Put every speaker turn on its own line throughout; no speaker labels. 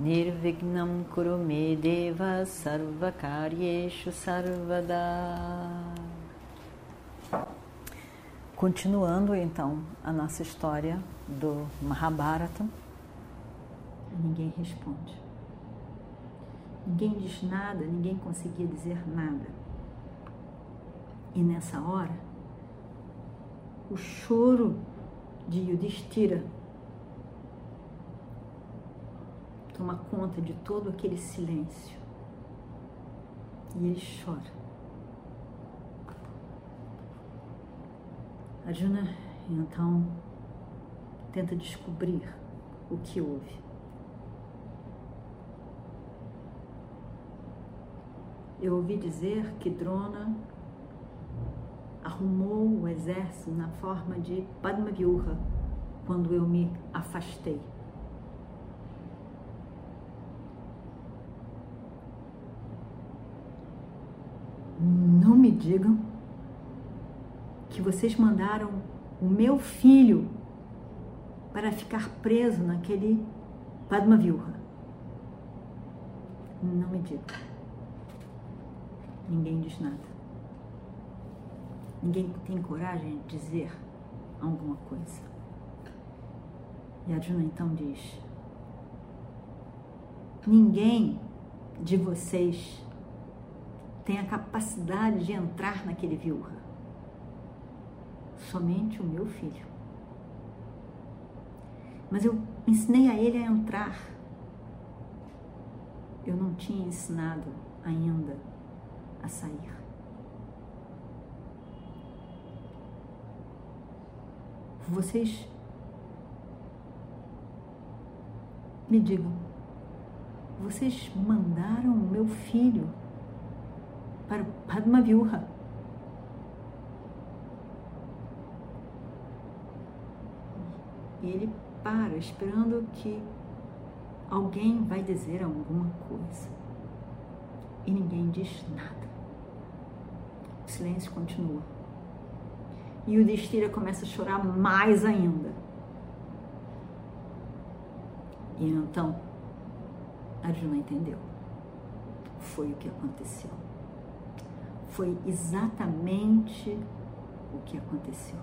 Nirvignam Kurume Deva Sarvakaryeshu Sarvada Continuando então a nossa história do Mahabharata, ninguém responde. Ninguém diz nada, ninguém conseguia dizer nada. E nessa hora, o choro de Yudhishthira toma conta de todo aquele silêncio. E ele chora. Arjuna então tenta descobrir o que houve. Eu ouvi dizer que Drona arrumou o exército na forma de Padmavyuha quando eu me afastei. Não me digam que vocês mandaram o meu filho para ficar preso naquele Padmavyuha. Não me digam. Ninguém diz nada. Ninguém tem coragem de dizer alguma coisa. E Arjuna então diz: Ninguém de vocês tem a capacidade de entrar naquele viúva. Somente o meu filho. Mas eu ensinei a ele a entrar. Eu não tinha ensinado ainda a sair. Vocês me digam, vocês mandaram o meu filho para Padma Vyuha. E ele para, esperando que alguém vai dizer alguma coisa. E ninguém diz nada. O silêncio continua. E o Destira começa a chorar mais ainda. E então, Arjuna entendeu. Foi o que aconteceu. Foi exatamente o que aconteceu.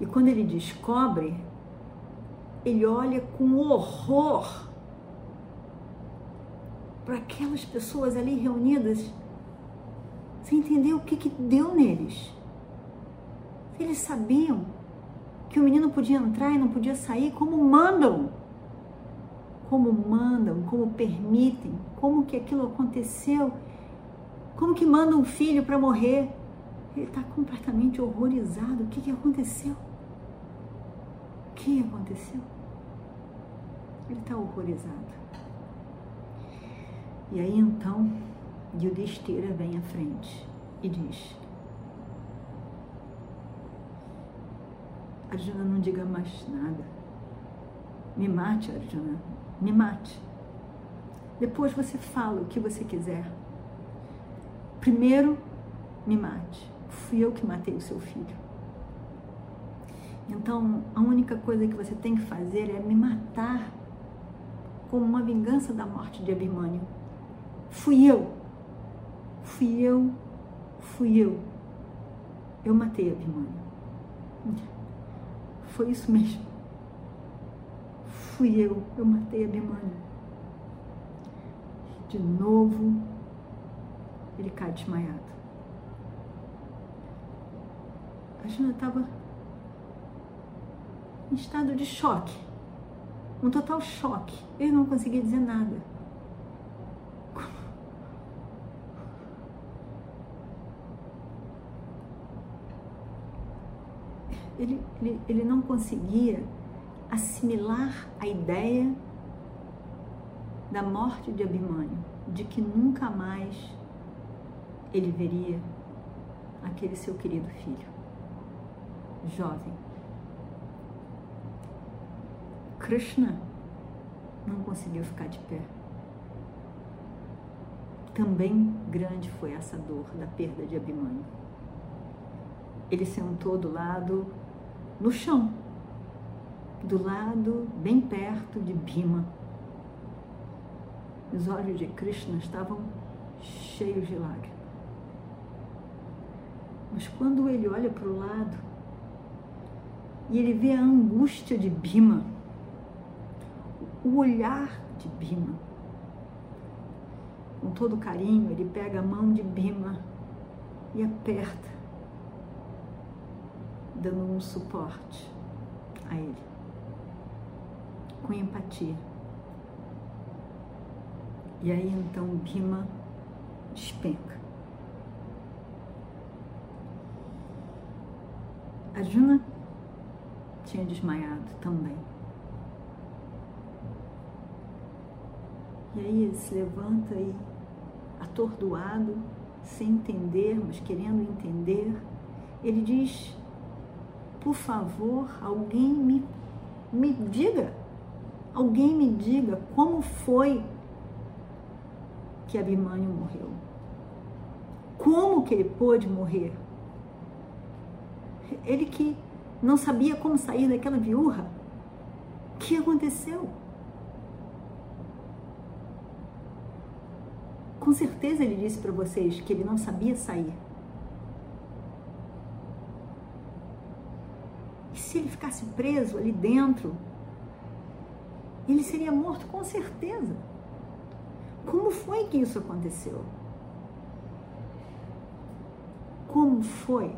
E quando ele descobre, ele olha com horror para aquelas pessoas ali reunidas sem entender o que, que deu neles. Eles sabiam que o menino podia entrar e não podia sair, como mandam. Como mandam, como permitem, como que aquilo aconteceu, como que mandam um filho para morrer. Ele está completamente horrorizado. O que, que aconteceu? O que aconteceu? Ele está horrorizado. E aí então Yudhishthira vem à frente e diz: Arjuna, não diga mais nada. Me mate, Arjuna, me mate. Depois você fala o que você quiser. Primeiro, me mate. Fui eu que matei o seu filho. Então, a única coisa que você tem que fazer é me matar como uma vingança da morte de Abhimanyu. Fui eu. Fui eu. Fui eu. Eu matei Abhimanyu. Foi isso mesmo. Fui eu. Eu matei Abhimanyu. De novo, ele cai desmaiado. A Juna estava em estado de choque, um total choque. Ele não conseguia dizer nada. Ele, ele, ele não conseguia assimilar a ideia da morte de Abimânio, de que nunca mais ele veria aquele seu querido filho, jovem. Krishna não conseguiu ficar de pé. Também grande foi essa dor da perda de Abimânio. Ele sentou do lado, no chão, do lado bem perto de Bhima. Os olhos de Krishna estavam cheios de lágrimas. Mas quando ele olha para o lado e ele vê a angústia de Bima, o olhar de Bima, com todo carinho, ele pega a mão de Bima e aperta, dando um suporte a ele, com empatia. E aí então Bima despenca. A Juna tinha desmaiado também. E aí ele se levanta e, atordoado, sem entender, mas querendo entender, ele diz: Por favor, alguém me, me diga, alguém me diga como foi que Abimânio morreu. Como que ele pôde morrer? Ele que não sabia como sair daquela viúva. O que aconteceu? Com certeza ele disse para vocês que ele não sabia sair. E se ele ficasse preso ali dentro, ele seria morto com certeza. Como foi que isso aconteceu? Como foi?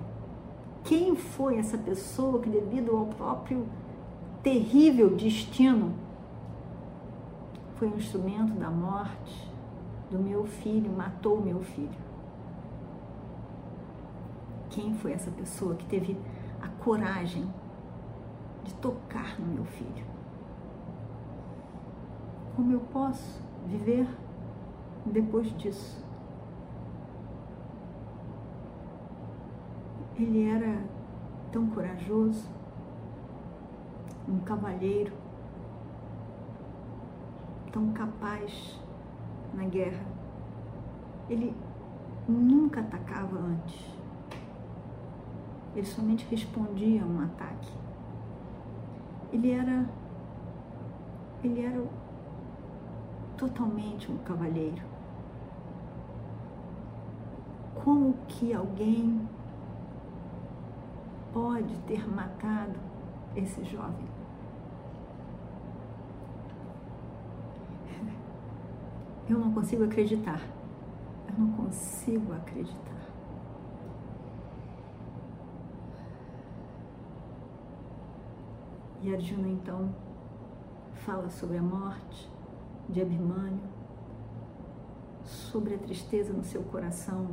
Quem foi essa pessoa que, devido ao próprio terrível destino, foi um instrumento da morte do meu filho, matou meu filho? Quem foi essa pessoa que teve a coragem de tocar no meu filho? Como eu posso viver depois disso? Ele era tão corajoso, um cavalheiro, tão capaz na guerra. Ele nunca atacava antes. Ele somente respondia a um ataque. Ele era ele era totalmente um cavalheiro. Como que alguém pode ter matado esse jovem. Eu não consigo acreditar. Eu não consigo acreditar. E Arjuna então fala sobre a morte de Abhimanyu, sobre a tristeza no seu coração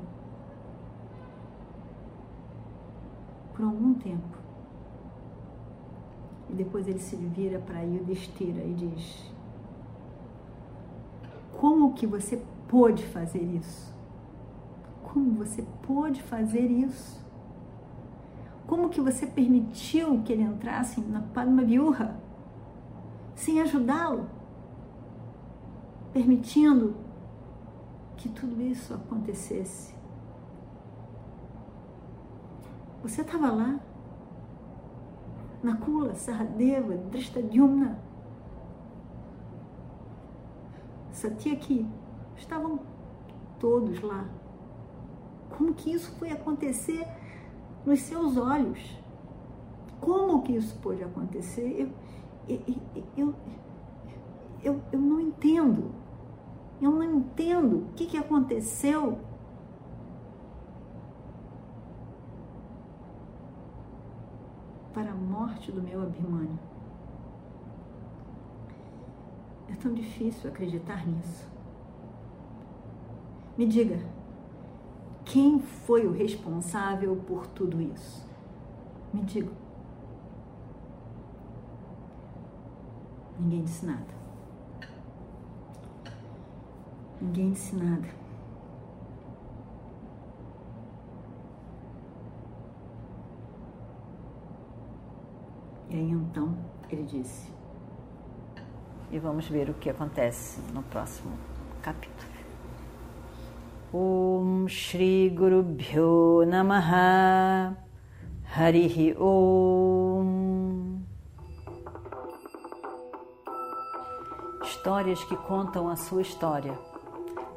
por algum tempo. E depois ele se vira para Yudhishthira e diz: Como que você pôde fazer isso? Como você pôde fazer isso? Como que você permitiu que ele entrasse na Padma Vyuha sem ajudá-lo? Permitindo que tudo isso acontecesse. Você estava lá? Nakula, Sahadeva, Drishtadyumna, Satyaki, estavam todos lá. Como que isso foi acontecer nos seus olhos? Como que isso pôde acontecer? Eu, eu, eu, eu, eu não entendo. Eu não entendo o que, que aconteceu para a morte do meu Abhimanyu. É tão difícil acreditar nisso. Me diga, quem foi o responsável por tudo isso? Me diga. Ninguém disse nada. Ninguém disse nada. E aí então ele disse. E vamos ver o que acontece no próximo capítulo. Om Shri Guru Bhyo Namaha Harihi Om Histórias que contam a sua história,